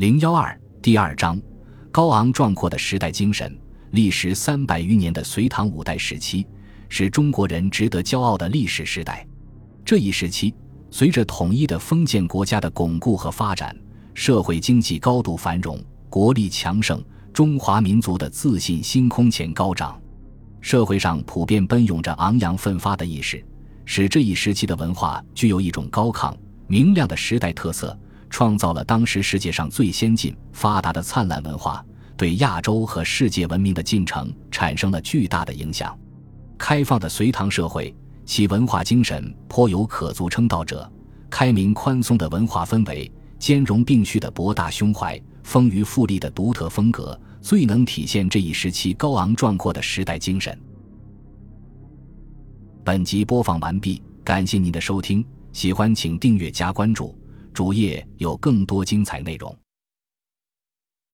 零幺二第二章：高昂壮阔的时代精神。历时三百余年的隋唐五代时期，是中国人值得骄傲的历史时代。这一时期，随着统一的封建国家的巩固和发展，社会经济高度繁荣，国力强盛，中华民族的自信心空前高涨。社会上普遍奔涌着昂扬奋发的意识，使这一时期的文化具有一种高亢明亮的时代特色，创造了当时世界上最先进、发达的灿烂文化。对亚洲和世界文明的进程产生了巨大的影响。开放的隋唐社会，其文化精神颇有可足称道者。开明宽松的文化氛围，兼容并蓄的博大胸怀，丰腴富丽的独特风格，最能体现这一时期高昂壮阔的时代精神。本集播放完毕，感谢您的收听，喜欢请订阅加关注，主页有更多精彩内容。